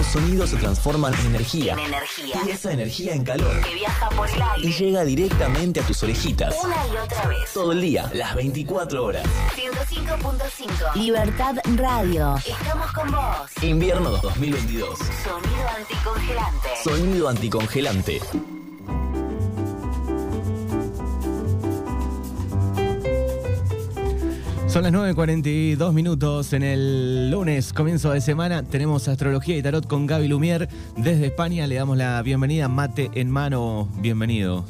los sonidos se transforman en energía. En energía. Y esa energía en calor. Que viaja por el Y aire. llega directamente a tus orejitas. Una y otra vez. Todo el día, las 24 horas. 105.5. Libertad Radio. Estamos con vos. Invierno 2022. Sonido anticongelante. Sonido anticongelante. Son las 9.42 minutos en el lunes, comienzo de semana. Tenemos astrología y tarot con Gaby Lumier. Desde España le damos la bienvenida. Mate en mano, bienvenido.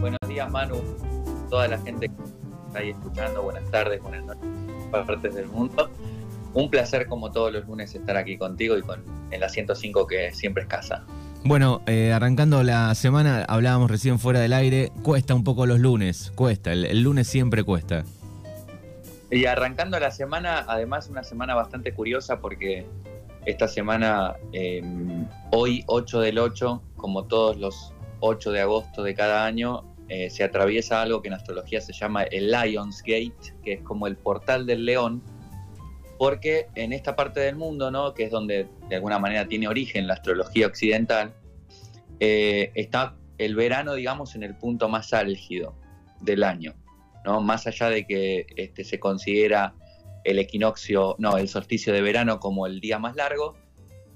Buenos días, Manu. Toda la gente que está ahí escuchando, buenas tardes, buenas noches, partes del mundo. Un placer, como todos los lunes, estar aquí contigo y con en la 105, que siempre es casa. Bueno, eh, arrancando la semana, hablábamos recién fuera del aire. Cuesta un poco los lunes, cuesta. El, el lunes siempre cuesta. Y arrancando la semana, además, una semana bastante curiosa porque esta semana, eh, hoy 8 del 8, como todos los 8 de agosto de cada año, eh, se atraviesa algo que en astrología se llama el Lions Gate, que es como el portal del león, porque en esta parte del mundo, ¿no? que es donde de alguna manera tiene origen la astrología occidental, eh, está el verano, digamos, en el punto más álgido del año. ¿No? Más allá de que este, se considera el equinoccio, no, el solsticio de verano como el día más largo,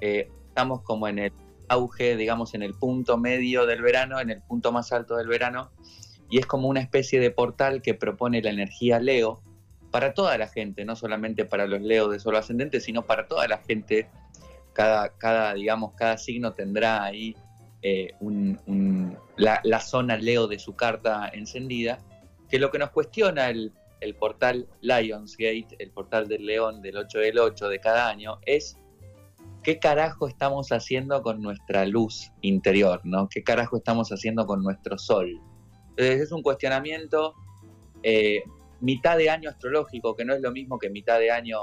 eh, estamos como en el auge, digamos, en el punto medio del verano, en el punto más alto del verano, y es como una especie de portal que propone la energía Leo para toda la gente, no solamente para los Leos de solo ascendente, sino para toda la gente. Cada, cada digamos, cada signo tendrá ahí eh, un- la zona Leo de su carta encendida, que lo que nos cuestiona el, el portal Lionsgate, el portal del león del 8 del 8 de cada año, es qué carajo estamos haciendo con nuestra luz interior, ¿no? ¿Qué carajo estamos haciendo con nuestro sol? Entonces es un cuestionamiento eh, mitad de año astrológico, que no es lo mismo que mitad de año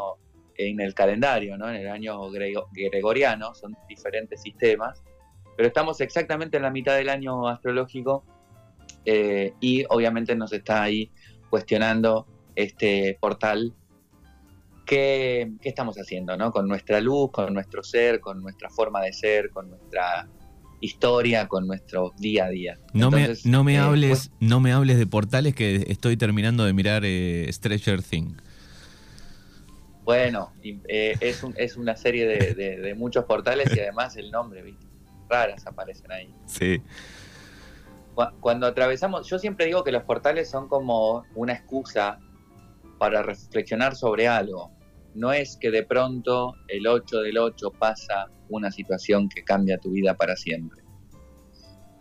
en el calendario, ¿no? En el año grego- gregoriano, son diferentes sistemas, pero estamos exactamente en la mitad del año astrológico eh, y obviamente nos está ahí cuestionando este portal qué, qué estamos haciendo, ¿no? Con nuestra luz, con nuestro ser, con nuestra forma de ser, con nuestra historia, con nuestro día a día. No Entonces, me, no me eh, hables, no me hables de portales que estoy terminando de mirar eh, Stranger Things. Bueno, eh, es, un- es una serie de, de- de muchos portales y además el nombre, ¿viste? Raras aparecen ahí. Sí. Cu- Cuando atravesamos, yo siempre digo que los portales son como una excusa para reflexionar sobre algo. No es que de pronto el 8 del 8 pasa una situación que cambia tu vida para siempre.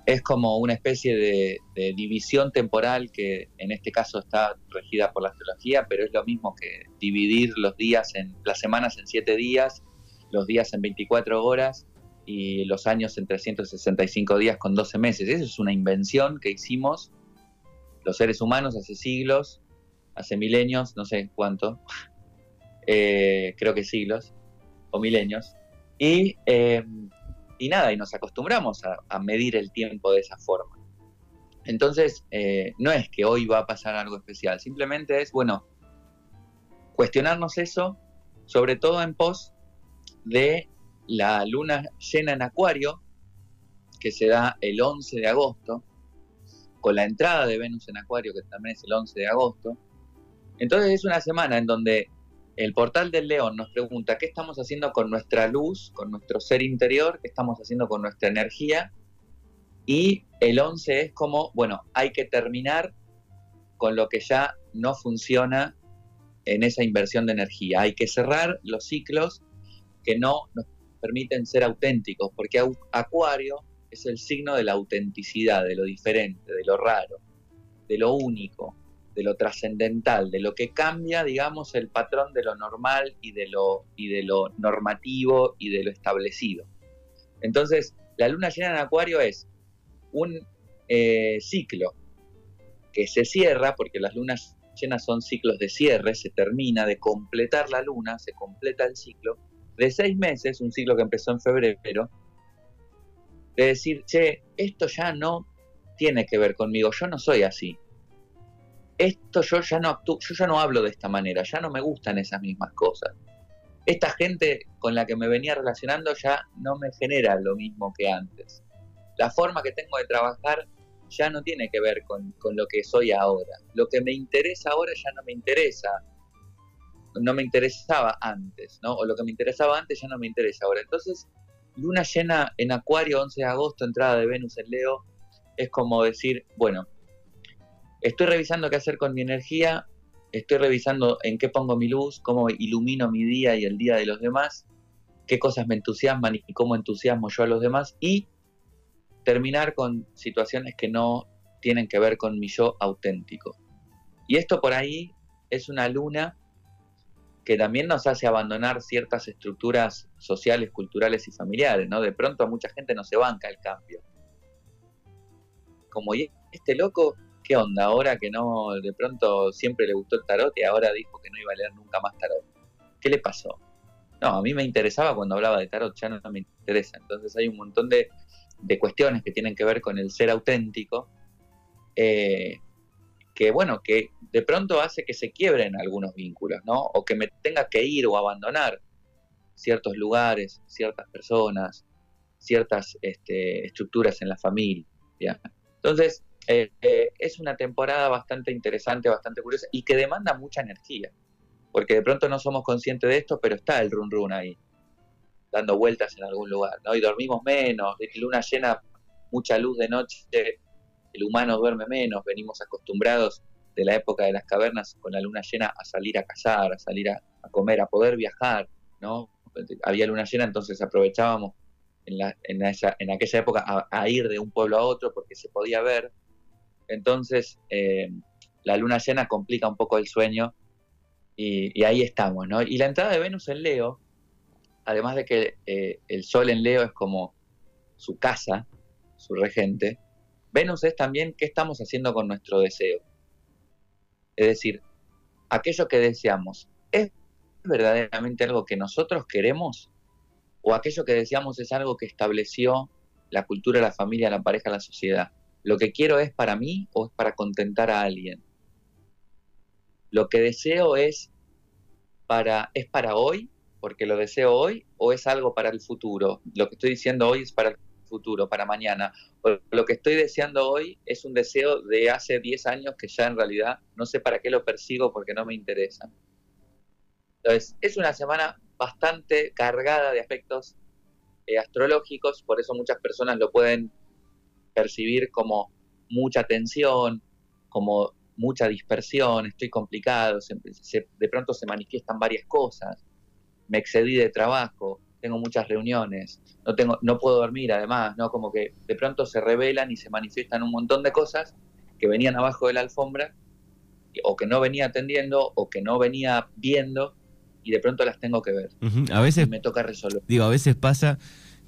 Es como una especie de, de división temporal que en este caso está regida por la astrología, pero es lo mismo que dividir los días en las semanas en 7 días, los días en 24 horas y los años en 365 días con 12 meses. Eso es una invención que hicimos los seres humanos hace siglos, hace milenios, no sé cuánto, eh, creo que siglos o milenios. Y, eh, y nada, y nos acostumbramos a, medir el tiempo de esa forma. Entonces, eh, no es que hoy va a pasar algo especial, simplemente es, bueno, cuestionarnos eso, sobre todo en pos de la luna llena en Acuario, que se da el 11 de agosto, con la entrada de Venus en Acuario, que también es el 11 de agosto. Entonces es una semana en donde el portal del león nos pregunta qué estamos haciendo con nuestra luz, con nuestro ser interior, qué estamos haciendo con nuestra energía. Y el 11 es como, bueno, hay que terminar con lo que ya no funciona en esa inversión de energía. Hay que cerrar los ciclos que no nos permiten ser auténticos, porque Acuario es el signo de la autenticidad, de lo diferente, de lo raro, de lo único, de lo trascendental, de lo que cambia, digamos, el patrón de lo normal y de lo, y de lo normativo y de lo establecido. Entonces, la luna llena en Acuario es un eh, ciclo que se cierra, porque las lunas llenas son ciclos de cierre, se termina de completar la luna, se completa el ciclo, de seis meses, un ciclo que empezó en febrero, de decir, che, esto ya no tiene que ver conmigo, yo no soy así. Esto yo ya no actúo, yo ya no hablo de esta manera, ya no me gustan esas mismas cosas. esta gente con la que me venía relacionando ya no me genera lo mismo que antes. La forma que tengo de trabajar ya no tiene que ver con, con lo que soy ahora. Lo que me interesa ahora ya no me interesa no me interesaba antes, ¿no? O lo que me interesaba antes ya no me interesa ahora. Entonces, luna llena en Acuario, 11 de agosto, entrada de Venus en Leo, es como decir, bueno, estoy revisando qué hacer con mi energía, estoy revisando en qué pongo mi luz, cómo ilumino mi día y el día de los demás, qué cosas me entusiasman y cómo entusiasmo yo a los demás, y terminar con situaciones que no tienen que ver con mi yo auténtico. Y esto por ahí es una luna que también nos hace abandonar ciertas estructuras sociales, culturales y familiares, ¿no? De pronto a mucha gente no se banca el cambio. Como, ¿y este loco qué onda? Ahora que no, de pronto siempre le gustó el tarot y ahora dijo que no iba a leer nunca más tarot. ¿Qué le pasó? No, a mí me interesaba cuando hablaba de tarot, ya no, me interesa. Entonces hay un montón de, cuestiones que tienen que ver con el ser auténtico, eh, que bueno, que de pronto hace que se quiebren algunos vínculos, ¿no? O que me tenga que ir o abandonar ciertos lugares, ciertas personas, ciertas este, estructuras en la familia. Entonces, eh, eh, es una temporada bastante interesante, bastante curiosa y que demanda mucha energía, porque de pronto no somos conscientes de esto, pero está el run run ahí, dando vueltas en algún lugar, ¿no? Y dormimos menos, luna llena, mucha luz de noche, el humano duerme menos, venimos acostumbrados de la época de las cavernas con la luna llena a salir a cazar, a salir a, comer, a poder viajar, ¿no? Había luna llena, entonces aprovechábamos en, la, en, esa, en aquella época a, ir de un pueblo a otro porque se podía ver. Entonces, eh, la luna llena complica un poco el sueño y, ahí estamos, ¿no? Y la entrada de Venus en Leo, además de que eh, el Sol en Leo es como su casa, su regente, Venus es también qué estamos haciendo con nuestro deseo. Es decir, aquello que deseamos, ¿es verdaderamente algo que nosotros queremos? ¿O aquello que deseamos es algo que estableció la cultura, la familia, la pareja, la sociedad? ¿Lo que quiero es para mí o es para contentar a alguien? ¿Lo que deseo es para, es para hoy, porque lo deseo hoy, o es algo para el futuro? Lo que estoy diciendo hoy es para el futuro, para mañana. lo que estoy deseando hoy es un deseo de hace 10 años que ya en realidad no sé para qué lo persigo porque no me interesa. Entonces, es una semana bastante cargada de aspectos eh, astrológicos, por eso muchas personas lo pueden percibir como mucha tensión, como mucha dispersión, estoy complicado, de pronto se manifiestan varias cosas, me excedí de trabajo, tengo muchas reuniones, no, tengo, no puedo dormir además, ¿no? Como que de pronto se revelan y se manifiestan un montón de cosas que venían abajo de la alfombra o que no venía atendiendo o que no venía viendo y de pronto las tengo que ver. A veces me toca resolver. Digo, a veces pasa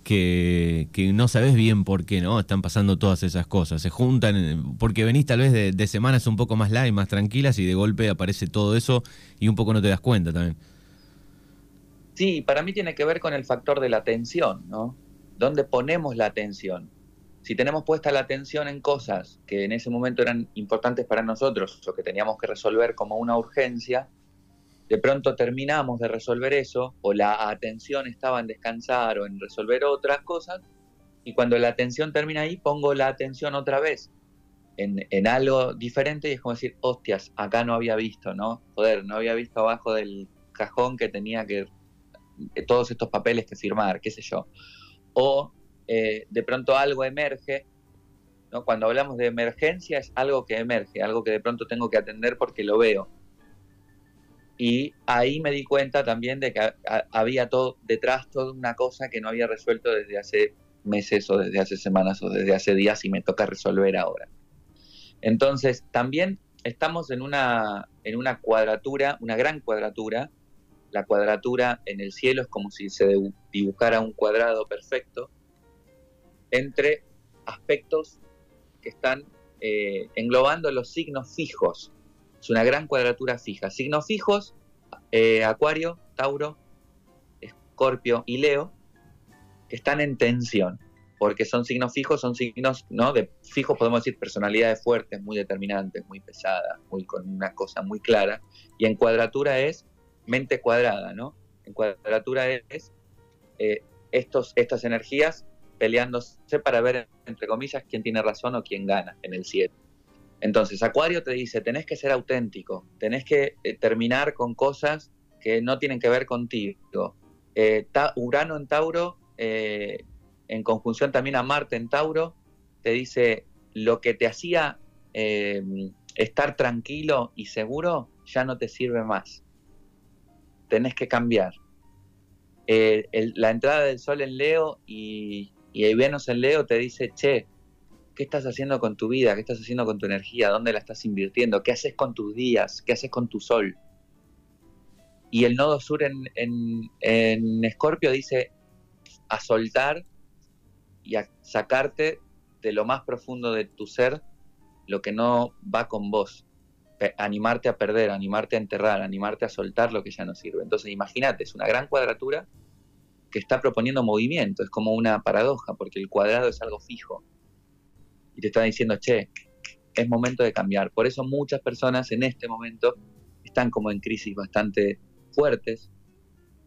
que, no sabes bien por qué, ¿no? Están pasando todas esas cosas. Se juntan, porque venís tal vez de, de semanas un poco más light, más tranquilas, y de golpe aparece todo eso y un poco no te das cuenta también. Sí, para mí tiene que ver con el factor de la atención, ¿no? ¿Dónde ponemos la atención? Si tenemos puesta la atención en cosas que en ese momento eran importantes para nosotros o que teníamos que resolver como una urgencia, de pronto terminamos de resolver eso o la atención estaba en descansar o en resolver otras cosas y cuando la atención termina ahí pongo la atención otra vez en, en, algo diferente y es como decir, hostias, acá no había visto, ¿no? Joder, no había visto abajo del cajón que tenía que todos estos papeles que firmar, qué sé yo. O eh, de pronto algo emerge, ¿no? cuando hablamos de emergencia es algo que emerge, algo que de pronto tengo que atender porque lo veo. Y ahí me di cuenta también de que había todo detrás toda una cosa que no había resuelto desde hace meses o desde hace semanas o desde hace días y me toca resolver ahora. Entonces, también estamos en una, en una cuadratura, una gran cuadratura, la cuadratura en el cielo es como si se dibujara un cuadrado perfecto entre aspectos que están eh, englobando los signos fijos. Es una gran cuadratura fija. Signos fijos, eh, Acuario, Tauro, Escorpio y Leo, que están en tensión, porque son signos fijos, son signos, ¿no? De fijos podemos decir personalidades fuertes, muy determinantes, muy pesadas, muy con una cosa muy clara, y en cuadratura es mente cuadrada, ¿no? en cuadratura es eh, estos, estas energías peleándose para ver, entre comillas, quién tiene razón o quién gana en el 7. Entonces, Acuario te dice, tenés que ser auténtico, tenés que eh, terminar con cosas que no tienen que ver contigo. Eh, Urano en Tauro, en conjunción también a Marte en Tauro, te dice, lo que te hacía estar tranquilo y seguro ya no te sirve más. Tenés que cambiar. la entrada del Sol en Leo y, y Venus en Leo te dice, che, ¿Qué estás haciendo con tu vida? ¿Qué estás haciendo con tu energía? ¿Dónde la estás invirtiendo? ¿Qué haces con tus días? ¿Qué haces con tu sol? Y el nodo sur en, en, Escorpio dice a soltar y a sacarte de lo más profundo de tu ser lo que no va con vos. Animarte a perder, animarte a enterrar, animarte a soltar lo que ya no sirve. Entonces imagínate, es una gran cuadratura que está proponiendo movimiento, es como una paradoja, porque el cuadrado es algo fijo y te está diciendo, che, es momento de cambiar. Por eso muchas personas en este momento están como en crisis bastante fuertes,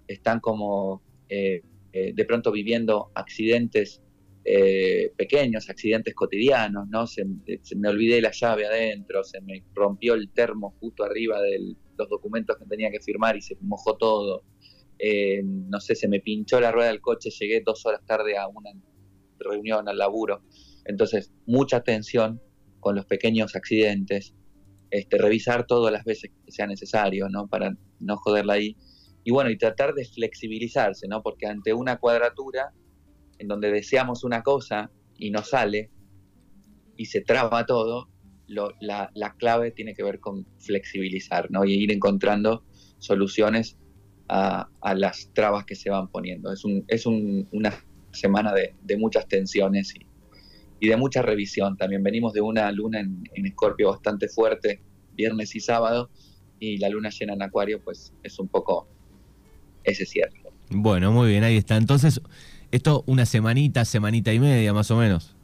están como eh, eh, de pronto viviendo accidentes eh, pequeños, accidentes cotidianos, ¿no? Se, me olvidé la llave adentro, se me rompió el termo justo arriba de los documentos que tenía que firmar y se mojó todo. no sé, se me pinchó la rueda del coche, llegué dos horas tarde a una reunión, al laburo. Entonces, mucha atención con los pequeños accidentes, este, revisar todas las veces que sea necesario, ¿no? Para no joderla ahí. Y bueno, y tratar de flexibilizarse, ¿no? Porque ante una cuadratura en donde deseamos una cosa y no sale y se traba todo, la, clave tiene que ver con flexibilizar, ¿no? Y ir encontrando soluciones a, las trabas que se van poniendo. Es, un, es una semana de, de muchas tensiones y, y de mucha revisión. También venimos de una luna en, Escorpio bastante fuerte, viernes y sábado, y la luna llena en Acuario, pues es un poco ese cierre. Bueno, muy bien, ahí está. Entonces, esto una semanita, semanita y media más o menos.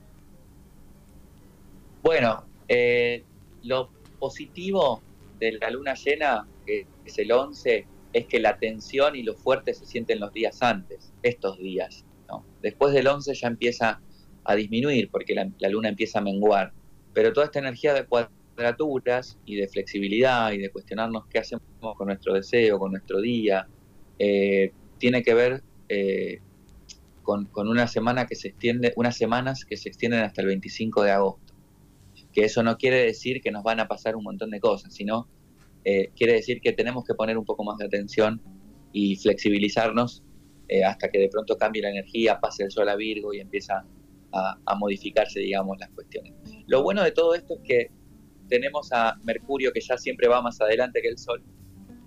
Bueno, eh, lo positivo de la luna llena, que es el 11, es que la tensión y lo fuerte se sienten los días antes, estos días. ¿no? Después del 11 ya empieza a disminuir porque la, luna empieza a menguar. Pero toda esta energía de cuadraturas y de flexibilidad y de cuestionarnos qué hacemos con nuestro deseo, con nuestro día, eh, tiene que ver eh, con, una semana que se extiende, unas semanas que se extienden hasta el 25 de agosto. Que eso no quiere decir que nos van a pasar un montón de cosas, sino eh, quiere decir que tenemos que poner un poco más de atención y flexibilizarnos hasta que de pronto cambie la energía, pase el sol a Virgo y empieza a, modificarse, digamos, las cuestiones. Lo bueno de todo esto es que tenemos a Mercurio, que ya siempre va más adelante que el Sol,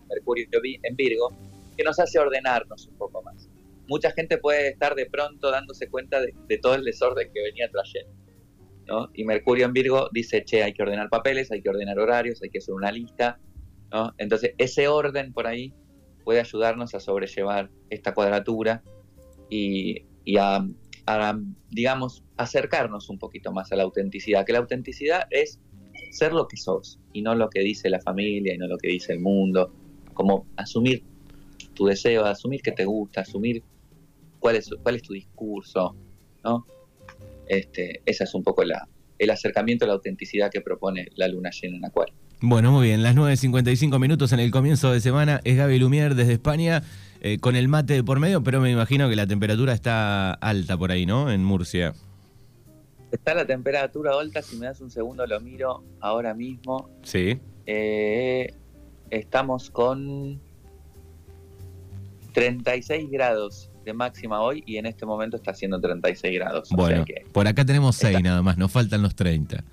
Mercurio en Virgo, que nos hace ordenarnos un poco más. Mucha gente puede estar de pronto dándose cuenta de, todo el desorden que venía trayendo. ¿no? Y Mercurio en Virgo dice, che, hay que ordenar papeles, hay que ordenar horarios, hay que hacer una lista. ¿no? Entonces, ese orden por ahí puede ayudarnos a sobrellevar esta cuadratura y, a a, digamos, acercarnos un poquito más a la autenticidad, que la autenticidad es ser lo que sos y no lo que dice la familia y no lo que dice el mundo, como asumir tu deseo, asumir que te gusta, asumir cuál es, cuál es tu discurso, ¿no? Este, esa es un poco la, el acercamiento a la autenticidad que propone la luna llena en Acuario. Bueno, muy bien, las 9.55 minutos en el comienzo de semana es Gaby Lumier desde España. Eh, con el mate por medio, pero me imagino que la temperatura está alta por ahí, ¿no? En Murcia. Está la temperatura alta, si me das un segundo lo miro ahora mismo. Sí. Eh, estamos con 36 grados de máxima hoy y en este momento está haciendo 36 grados. Bueno, por acá tenemos 6 nada más, nos faltan los 30.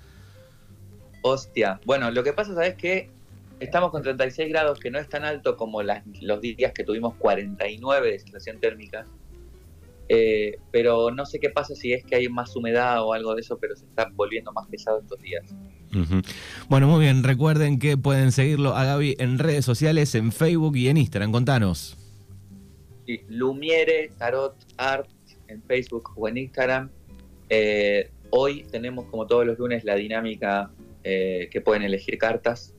Hostia, bueno, lo que pasa, ¿sabes qué? estamos con 36 grados, que no es tan alto como los días que tuvimos 49 de sensación térmica. Eh, pero no sé qué pasa si es que hay más humedad o algo de eso, pero se está volviendo más pesado estos días. Bueno, muy bien. Recuerden que pueden seguirlo a Gaby en redes sociales, en Facebook y en Instagram. Contanos. Lumiere Tarot Art en Facebook o en Instagram. Eh, hoy tenemos, como todos los lunes, la dinámica eh, que pueden elegir cartas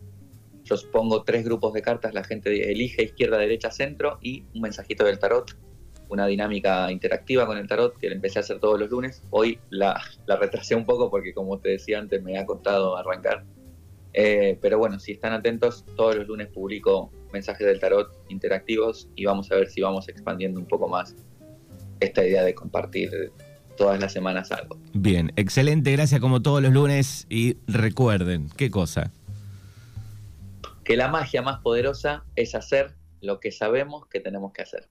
Yo pongo tres grupos de cartas, la gente elige izquierda, derecha, centro y un mensajito del tarot, una dinámica interactiva con el tarot que empecé a hacer todos los lunes. Hoy la, la retrasé un poco porque como te decía antes me ha costado arrancar. Eh, pero bueno, si están atentos, todos los lunes publico mensajes del tarot interactivos y vamos a ver si vamos expandiendo un poco más esta idea de compartir todas las semanas algo. Bien, excelente, gracias como todos los lunes y recuerden, ¿qué cosa? Que la magia más poderosa es hacer lo que sabemos que tenemos que hacer.